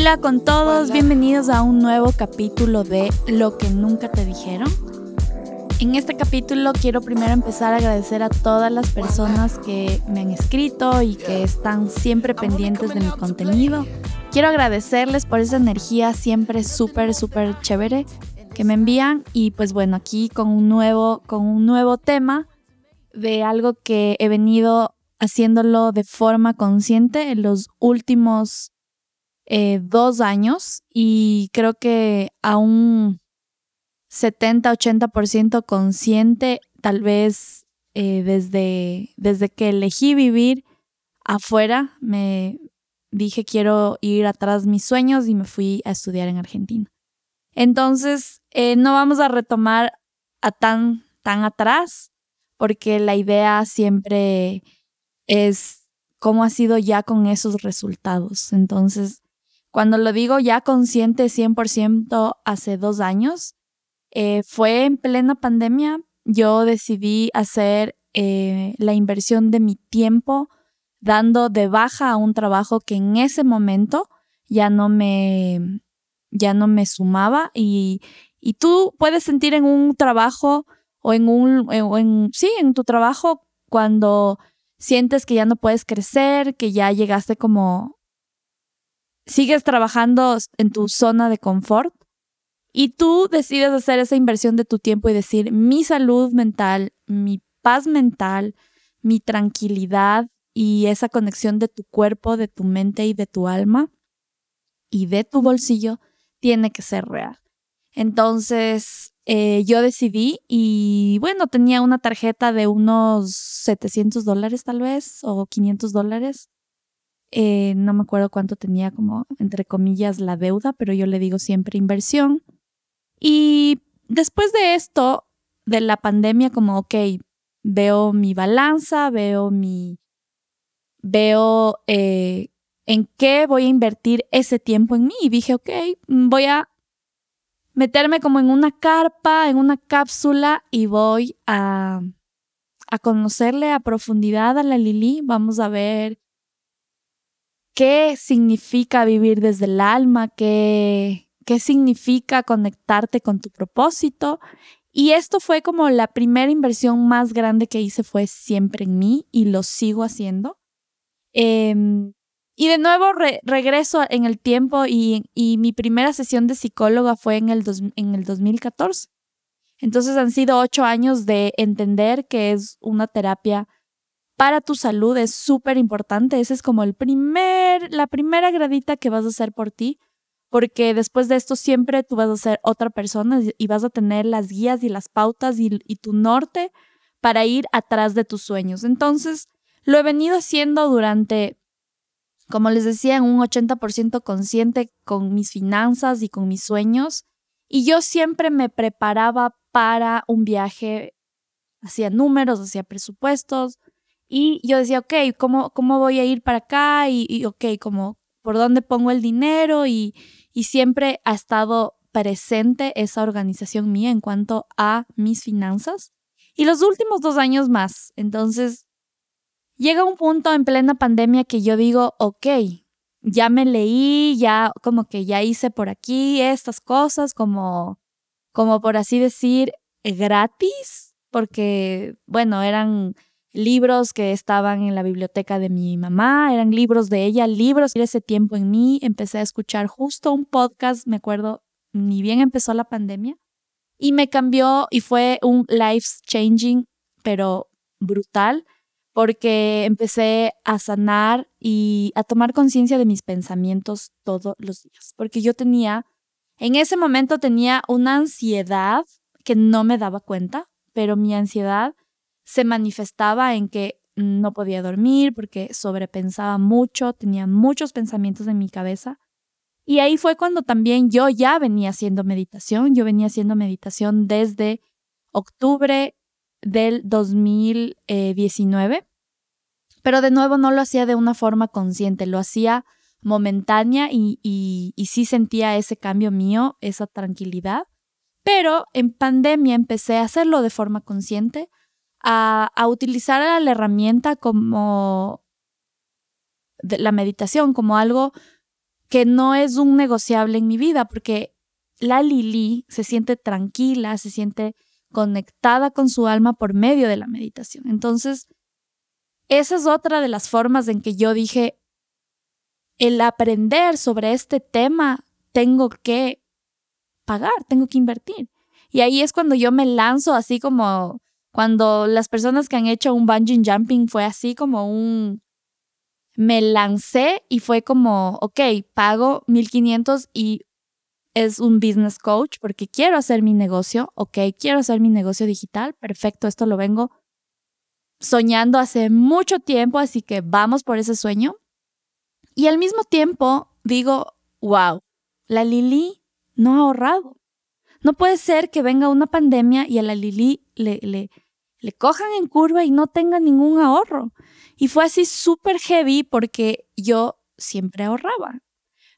Hola con todos, bienvenidos a un nuevo capítulo de Lo que nunca te dijeron. En este capítulo quiero primero empezar a agradecer a todas las personas que me han escrito y que están siempre pendientes de mi contenido. Quiero agradecerles por esa energía siempre súper, súper chévere que me envían y pues bueno, aquí con un nuevo, con un nuevo tema de algo que he venido haciéndolo de forma consciente en los últimos eh, dos años y creo que a un 70-80% consciente, tal vez eh, desde, desde que elegí vivir afuera, me dije quiero ir atrás mis sueños y me fui a estudiar en Argentina. Entonces, eh, no vamos a retomar a tan, tan atrás, porque la idea siempre es cómo ha sido ya con esos resultados. Entonces, cuando lo digo ya consciente 100% hace dos años, eh, fue en plena pandemia. Yo decidí hacer eh, la inversión de mi tiempo dando de baja a un trabajo que en ese momento ya no me, ya no me sumaba y, y tú puedes sentir en un trabajo o en un, sí, en tu trabajo cuando sientes que ya no puedes crecer, que ya llegaste como sigues trabajando en tu zona de confort y tú decides hacer esa inversión de tu tiempo y decir, mi salud mental, mi paz mental, mi tranquilidad y esa conexión de tu cuerpo, de tu mente y de tu alma y de tu bolsillo tiene que ser real. Entonces, eh, yo decidí y bueno, tenía una tarjeta de unos 700 dólares tal vez o 500 dólares eh, no me acuerdo cuánto tenía como, entre comillas, la deuda, pero yo le digo siempre inversión. Y después de esto, de la pandemia, como, ok, veo mi balanza, veo mi, veo eh, en qué voy a invertir ese tiempo en mí. Y dije, ok, voy a meterme como en una carpa, en una cápsula y voy a, a conocerle a profundidad a la Lili. Vamos a ver qué significa vivir desde el alma, qué, qué significa conectarte con tu propósito. Y esto fue como la primera inversión más grande que hice fue siempre en mí y lo sigo haciendo. Em, y de nuevo regreso en el tiempo y, y, mi primera sesión de psicóloga fue en el, en el 2014. Entonces han sido ocho años de entender que es una terapia para tu salud es súper importante. Esa es como el primer, la primera gradita que vas a hacer por ti, porque después de esto siempre tú vas a ser otra persona y vas a tener las guías y las pautas y, tu norte para ir atrás de tus sueños. Entonces, lo he venido haciendo durante, como les decía, un 80% consciente con mis finanzas y con mis sueños. Y yo siempre me preparaba para un viaje hacia números, hacia presupuestos, y yo decía, ok, ¿cómo, cómo voy a ir para acá? Y, ok, como, ¿por dónde pongo el dinero? Y, y siempre ha estado presente esa organización mía en cuanto a mis finanzas. Y los últimos dos años más. Entonces, llega un punto en plena pandemia que yo digo, ok, ya me leí, ya como que ya hice por aquí estas cosas, como, como por así decir, gratis, porque, bueno, eran libros que estaban en la biblioteca de mi mamá, eran libros de ella, libros de ese tiempo en mí. Empecé a escuchar justo un podcast, me acuerdo, ni bien empezó la pandemia, y me cambió y fue un life changing, pero brutal, porque empecé a sanar y a tomar conciencia de mis pensamientos todos los días, porque yo tenía, en ese momento tenía una ansiedad que no me daba cuenta, pero mi ansiedad se manifestaba en que no podía dormir porque sobrepensaba mucho, tenía muchos pensamientos en mi cabeza. Y ahí fue cuando también yo ya venía haciendo meditación. Yo venía haciendo meditación desde octubre del 2019, pero de nuevo no lo hacía de una forma consciente, lo hacía momentánea y, y, y sí sentía ese cambio mío, esa tranquilidad. Pero en pandemia empecé a hacerlo de forma consciente a, utilizar la herramienta como la meditación, como algo que no es un negociable en mi vida, porque la Lili se siente tranquila, se siente conectada con su alma por medio de la meditación. Entonces, esa es otra de las formas en que yo dije, el aprender sobre este tema, tengo que pagar, tengo que invertir. Y ahí es cuando yo me lanzo así como cuando las personas que han hecho un bungee jumping fue así como un... Me lancé y fue como, ok, pago 1500 y es un business coach porque quiero hacer mi negocio, ok, quiero hacer mi negocio digital, perfecto, esto lo vengo soñando hace mucho tiempo, así que vamos por ese sueño. Y al mismo tiempo digo, wow, la Lili no ha ahorrado. No puede ser que venga una pandemia y a la Lili le, le, le cojan en curva y no tenga ningún ahorro. Y fue así súper heavy porque yo siempre ahorraba.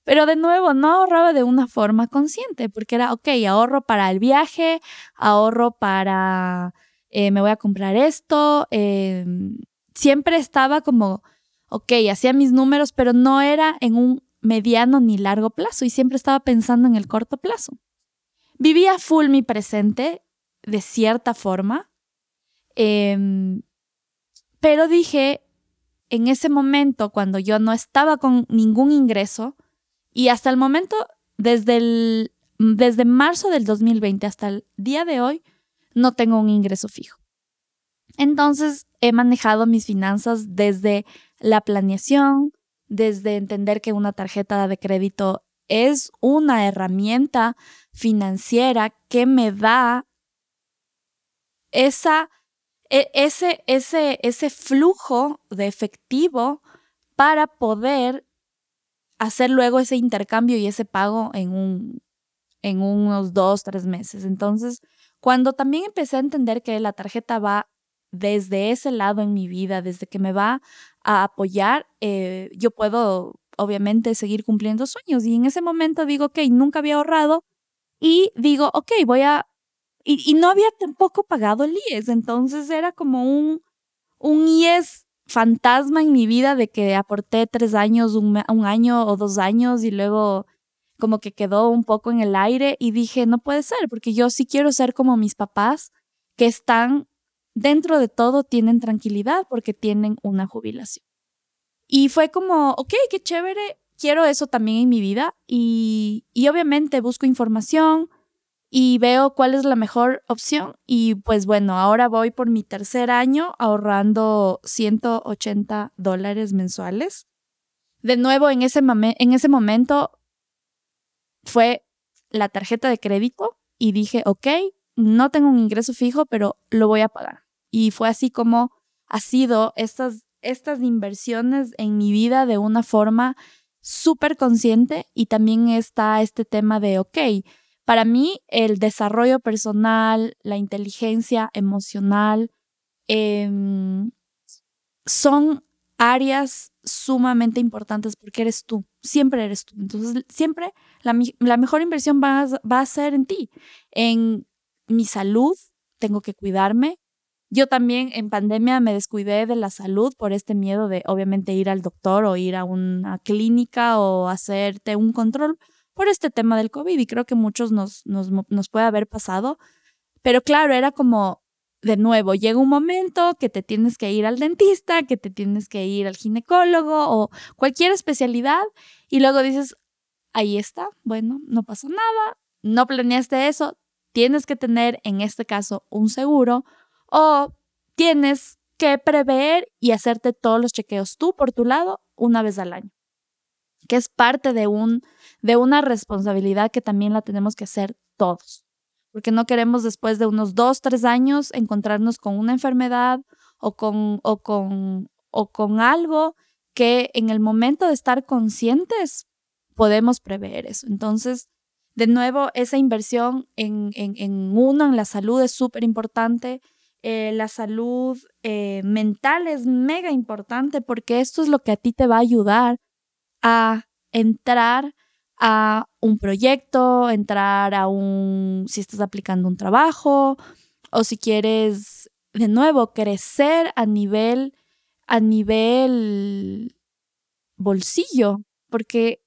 Pero de nuevo, no ahorraba de una forma consciente, porque era, ok, ahorro para el viaje, ahorro para, eh, me voy a comprar esto. Em, siempre estaba como, ok, hacía mis números, pero no era en un mediano ni largo plazo y siempre estaba pensando en el corto plazo. Vivía full mi presente de cierta forma, em, pero dije, en ese momento, cuando yo no estaba con ningún ingreso, y hasta el momento, desde, el, desde marzo del 2020 hasta el día de hoy, no tengo un ingreso fijo. Entonces, he manejado mis finanzas desde la planeación, desde entender que una tarjeta de crédito es una herramienta financiera que me da esa, e, ese, ese, ese flujo de efectivo para poder hacer luego ese intercambio y ese pago en, un, en unos dos, tres meses. Entonces, cuando también empecé a entender que la tarjeta va desde ese lado en mi vida, desde que me va a apoyar, eh, yo puedo obviamente seguir cumpliendo sueños. Y en ese momento digo, ok, nunca había ahorrado y digo, ok, voy a... Y, no había tampoco pagado el IES, entonces era como un, un IES fantasma en mi vida de que aporté tres años, un, año o dos años y luego como que quedó un poco en el aire y dije, no puede ser, porque yo sí quiero ser como mis papás que están dentro de todo, tienen tranquilidad porque tienen una jubilación. Y fue como, ok, qué chévere, quiero eso también en mi vida y, y obviamente busco información y veo cuál es la mejor opción y pues bueno, ahora voy por mi tercer año ahorrando 180 dólares mensuales. De nuevo, en ese, en ese momento fue la tarjeta de crédito y dije, ok, no tengo un ingreso fijo, pero lo voy a pagar. Y fue así como ha sido estas estas inversiones en mi vida de una forma súper consciente y también está este tema de, ok, para mí el desarrollo personal, la inteligencia emocional, em, son áreas sumamente importantes porque eres tú, siempre eres tú. Entonces, siempre la, mejor inversión va a ser en ti, en mi salud, tengo que cuidarme, yo también en pandemia me descuidé de la salud por este miedo de obviamente ir al doctor o ir a una clínica o hacerte un control por este tema del COVID y creo que muchos nos, nos, nos puede haber pasado. Pero claro, era como, de nuevo, llega un momento que te tienes que ir al dentista, que te tienes que ir al ginecólogo o cualquier especialidad y luego dices, ahí está, bueno, no pasó nada, no planeaste eso, tienes que tener en este caso un seguro o tienes que prever y hacerte todos los chequeos tú por tu lado una vez al año, que es parte de, un, de una responsabilidad que también la tenemos que hacer todos, porque no queremos después de unos dos, tres años encontrarnos con una enfermedad o con, o con, o con algo que en el momento de estar conscientes podemos prever eso. Entonces, de nuevo, esa inversión en, en, en uno, en la salud, es súper importante. Eh, la salud eh, mental es mega importante porque esto es lo que a ti te va a ayudar a entrar a un proyecto, entrar a un, si estás aplicando un trabajo o si quieres de nuevo crecer a nivel, a nivel bolsillo, porque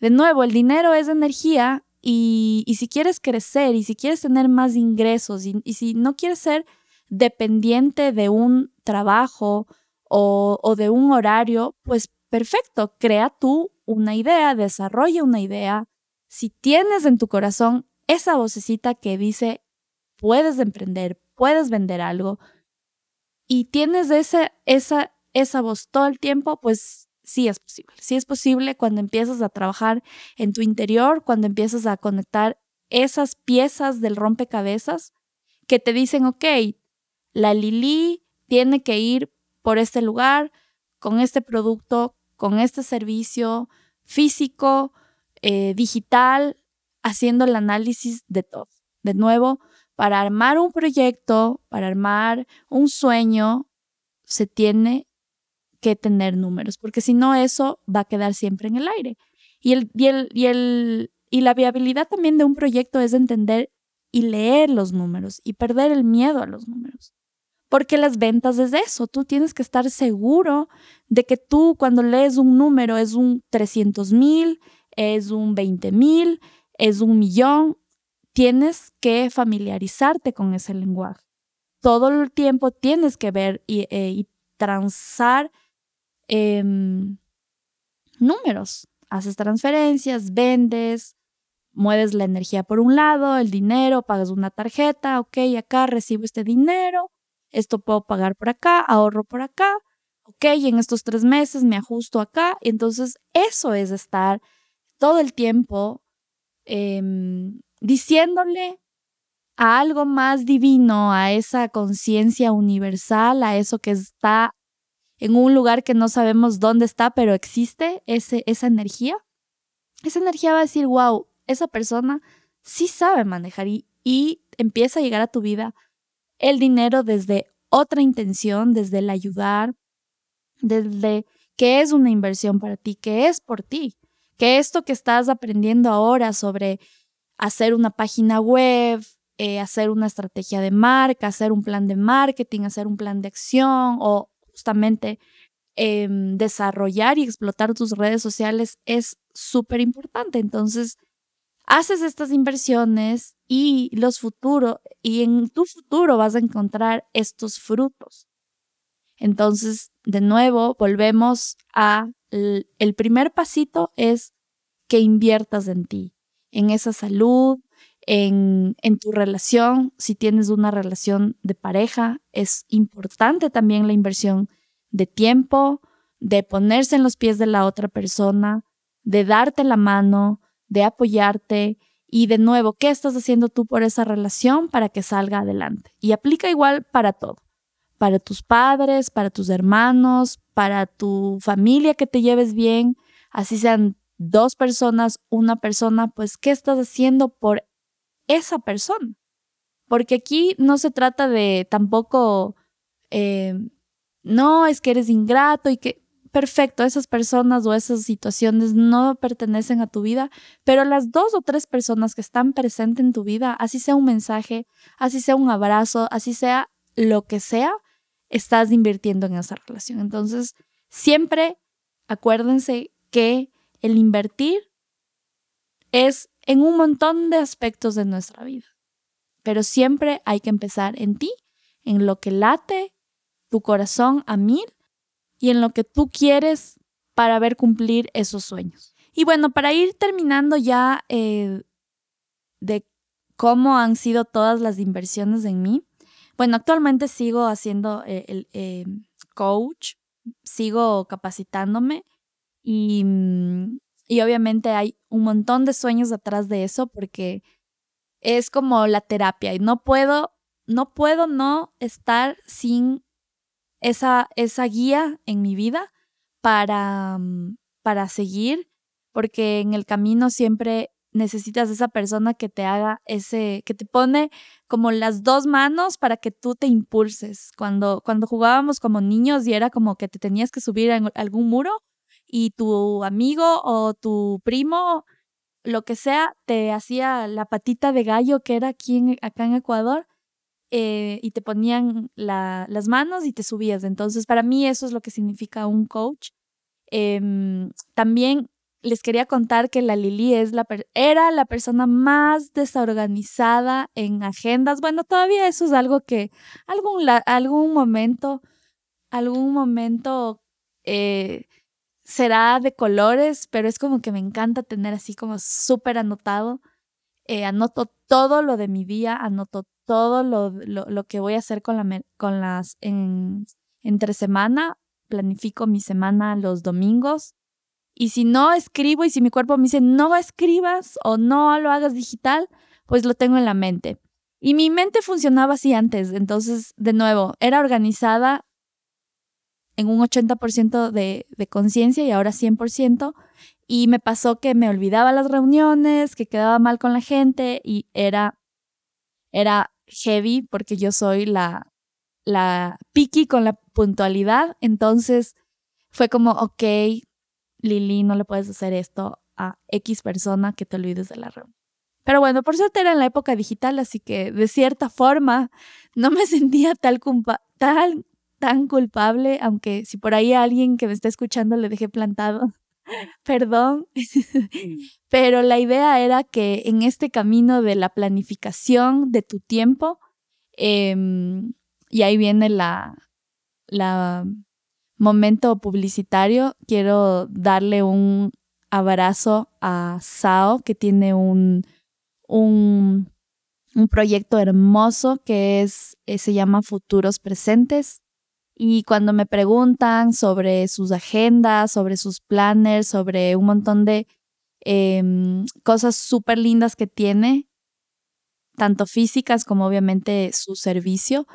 De nuevo, el dinero es energía y, si quieres crecer y si quieres tener más ingresos y, si no quieres ser dependiente de un trabajo o, o de un horario, pues perfecto, crea tú una idea, desarrolla una idea. Si tienes en tu corazón esa vocecita que dice, puedes emprender, puedes vender algo, y tienes esa, esa, esa voz todo el tiempo, pues sí es posible. Sí es posible cuando empiezas a trabajar en tu interior, cuando empiezas a conectar esas piezas del rompecabezas que te dicen, ok, la Lili tiene que ir por este lugar, con este producto, con este servicio físico, eh, digital, haciendo el análisis de todo. De nuevo, para armar un proyecto, para armar un sueño, se tiene que tener números, porque si no eso va a quedar siempre en el aire. Y, el, y, el, y, el, y la viabilidad también de un proyecto es entender y leer los números y perder el miedo a los números. Porque las ventas es eso, tú tienes que estar seguro de que tú cuando lees un número es un 300 mil, es un 20 mil, es un millón, tienes que familiarizarte con ese lenguaje. Todo el tiempo tienes que ver y, eh, transar Em, números. Haces transferencias, vendes, mueves la energía por un lado, el dinero, pagas una tarjeta, ok, acá recibo este dinero, esto puedo pagar por acá, ahorro por acá, ok, y en estos tres meses me ajusto acá. Entonces, eso es estar todo el tiempo em, diciéndole a algo más divino, a esa conciencia universal, a eso que está en un lugar que no sabemos dónde está, pero existe ese, esa energía, esa energía va a decir, wow, esa persona sí sabe manejar y, y empieza a llegar a tu vida el dinero desde otra intención, desde el ayudar, desde que es una inversión para ti, que es por ti, que esto que estás aprendiendo ahora sobre hacer una página web, eh, hacer una estrategia de marca, hacer un plan de marketing, hacer un plan de acción o justamente em, desarrollar y explotar tus redes sociales es súper importante. Entonces, haces estas inversiones y los futuros, y en tu futuro vas a encontrar estos frutos. Entonces, de nuevo, volvemos a el primer pasito es que inviertas en ti, en esa salud, en, en, tu relación, si tienes una relación de pareja, es importante también la inversión de tiempo, de ponerse en los pies de la otra persona, de darte la mano, de apoyarte y de nuevo, ¿qué estás haciendo tú por esa relación para que salga adelante? Y aplica igual para todo, para tus padres, para tus hermanos, para tu familia que te lleves bien, así sean dos personas, una persona, pues ¿qué estás haciendo por esa persona. Porque aquí no se trata de tampoco, eh, no, es que eres ingrato y que, perfecto, esas personas o esas situaciones no pertenecen a tu vida, pero las dos o tres personas que están presentes en tu vida, así sea un mensaje, así sea un abrazo, así sea lo que sea, estás invirtiendo en esa relación. Entonces, siempre acuérdense que el invertir es en un montón de aspectos de nuestra vida. Pero siempre hay que empezar en ti, en lo que late tu corazón a mil y en lo que tú quieres para ver cumplir esos sueños. Y bueno, para ir terminando ya eh, de cómo han sido todas las inversiones en mí, bueno, actualmente sigo haciendo eh, el, eh, coach, sigo capacitándome y y obviamente hay un montón de sueños atrás de eso porque es como la terapia y no puedo, no puedo no estar sin esa, esa guía en mi vida para, mm, para seguir, porque en el camino siempre necesitas esa persona que te haga ese, que te pone como las dos manos para que tú te impulses. Cuando, cuando jugábamos como niños y era como que te tenías que subir a algún muro, y tu amigo o tu primo, lo que sea, te hacía la patita de gallo que era aquí acá en Ecuador eh, y te ponían las manos y te subías. Entonces, para mí eso es lo que significa un coach. Em, también les quería contar que la Lili es la era la persona más desorganizada en agendas. Bueno, todavía eso es algo que algún, algún momento, algún momento eh, será de colores, pero es como que me encanta tener así como súper anotado. Eh, anoto todo lo de mi día, anoto todo lo, lo, que voy a hacer con, la, con las en, entre semana, planifico mi semana los domingos y si no escribo y si mi cuerpo me dice no escribas o no lo hagas digital, pues lo tengo en la mente. Y mi mente funcionaba así antes, entonces, de nuevo, era organizada en un 80% de, de conciencia y ahora 100%. Y me pasó que me olvidaba las reuniones, que quedaba mal con la gente y era, era heavy porque yo soy la, la picky con la puntualidad. Entonces fue como, ok, Lili, no le puedes hacer esto a X persona que te olvides de la reunión. Pero bueno, por suerte era en la época digital, así que de cierta forma no me sentía tal, tal tan culpable, aunque si por ahí alguien que me está escuchando le dejé plantado, perdón. Pero la idea era que en este camino de la planificación de tu tiempo, em, y ahí viene la, la momento publicitario, quiero darle un abrazo a Sao, que tiene un, un, proyecto hermoso que es, eh, se llama Futuros Presentes. Y cuando me preguntan sobre sus agendas, sobre sus planners, sobre un montón de em, cosas súper lindas que tiene, tanto físicas como obviamente su servicio,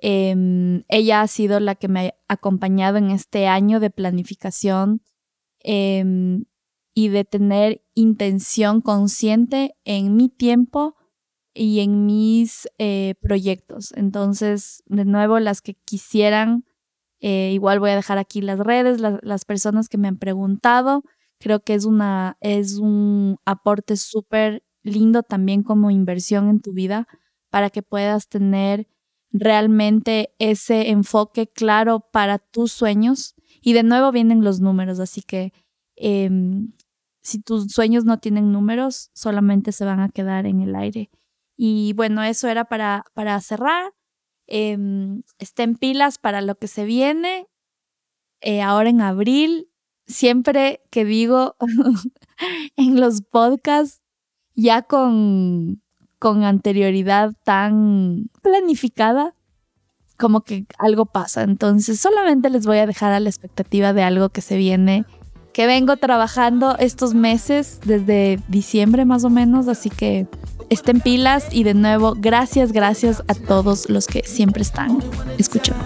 Em, ella ha sido la que me ha acompañado en este año de planificación em, y de tener intención consciente en mi tiempo y en mis eh, proyectos. Entonces, de nuevo, las que quisieran, eh, igual voy a dejar aquí las redes, las personas que me han preguntado. Creo que es, una, es un aporte súper lindo también como inversión en tu vida para que puedas tener realmente ese enfoque claro para tus sueños. Y de nuevo vienen los números, así que em, si tus sueños no tienen números, solamente se van a quedar en el aire. Y bueno, eso era para, para cerrar. Em, estén pilas para lo que se viene. Eh, ahora en abril, siempre que digo en los podcasts, ya con con anterioridad tan planificada, como que algo pasa. Entonces solamente les voy a dejar a la expectativa de algo que se viene, que vengo trabajando estos meses, desde diciembre más o menos, así que estén pilas y de nuevo, gracias, gracias a todos los que siempre están escuchando.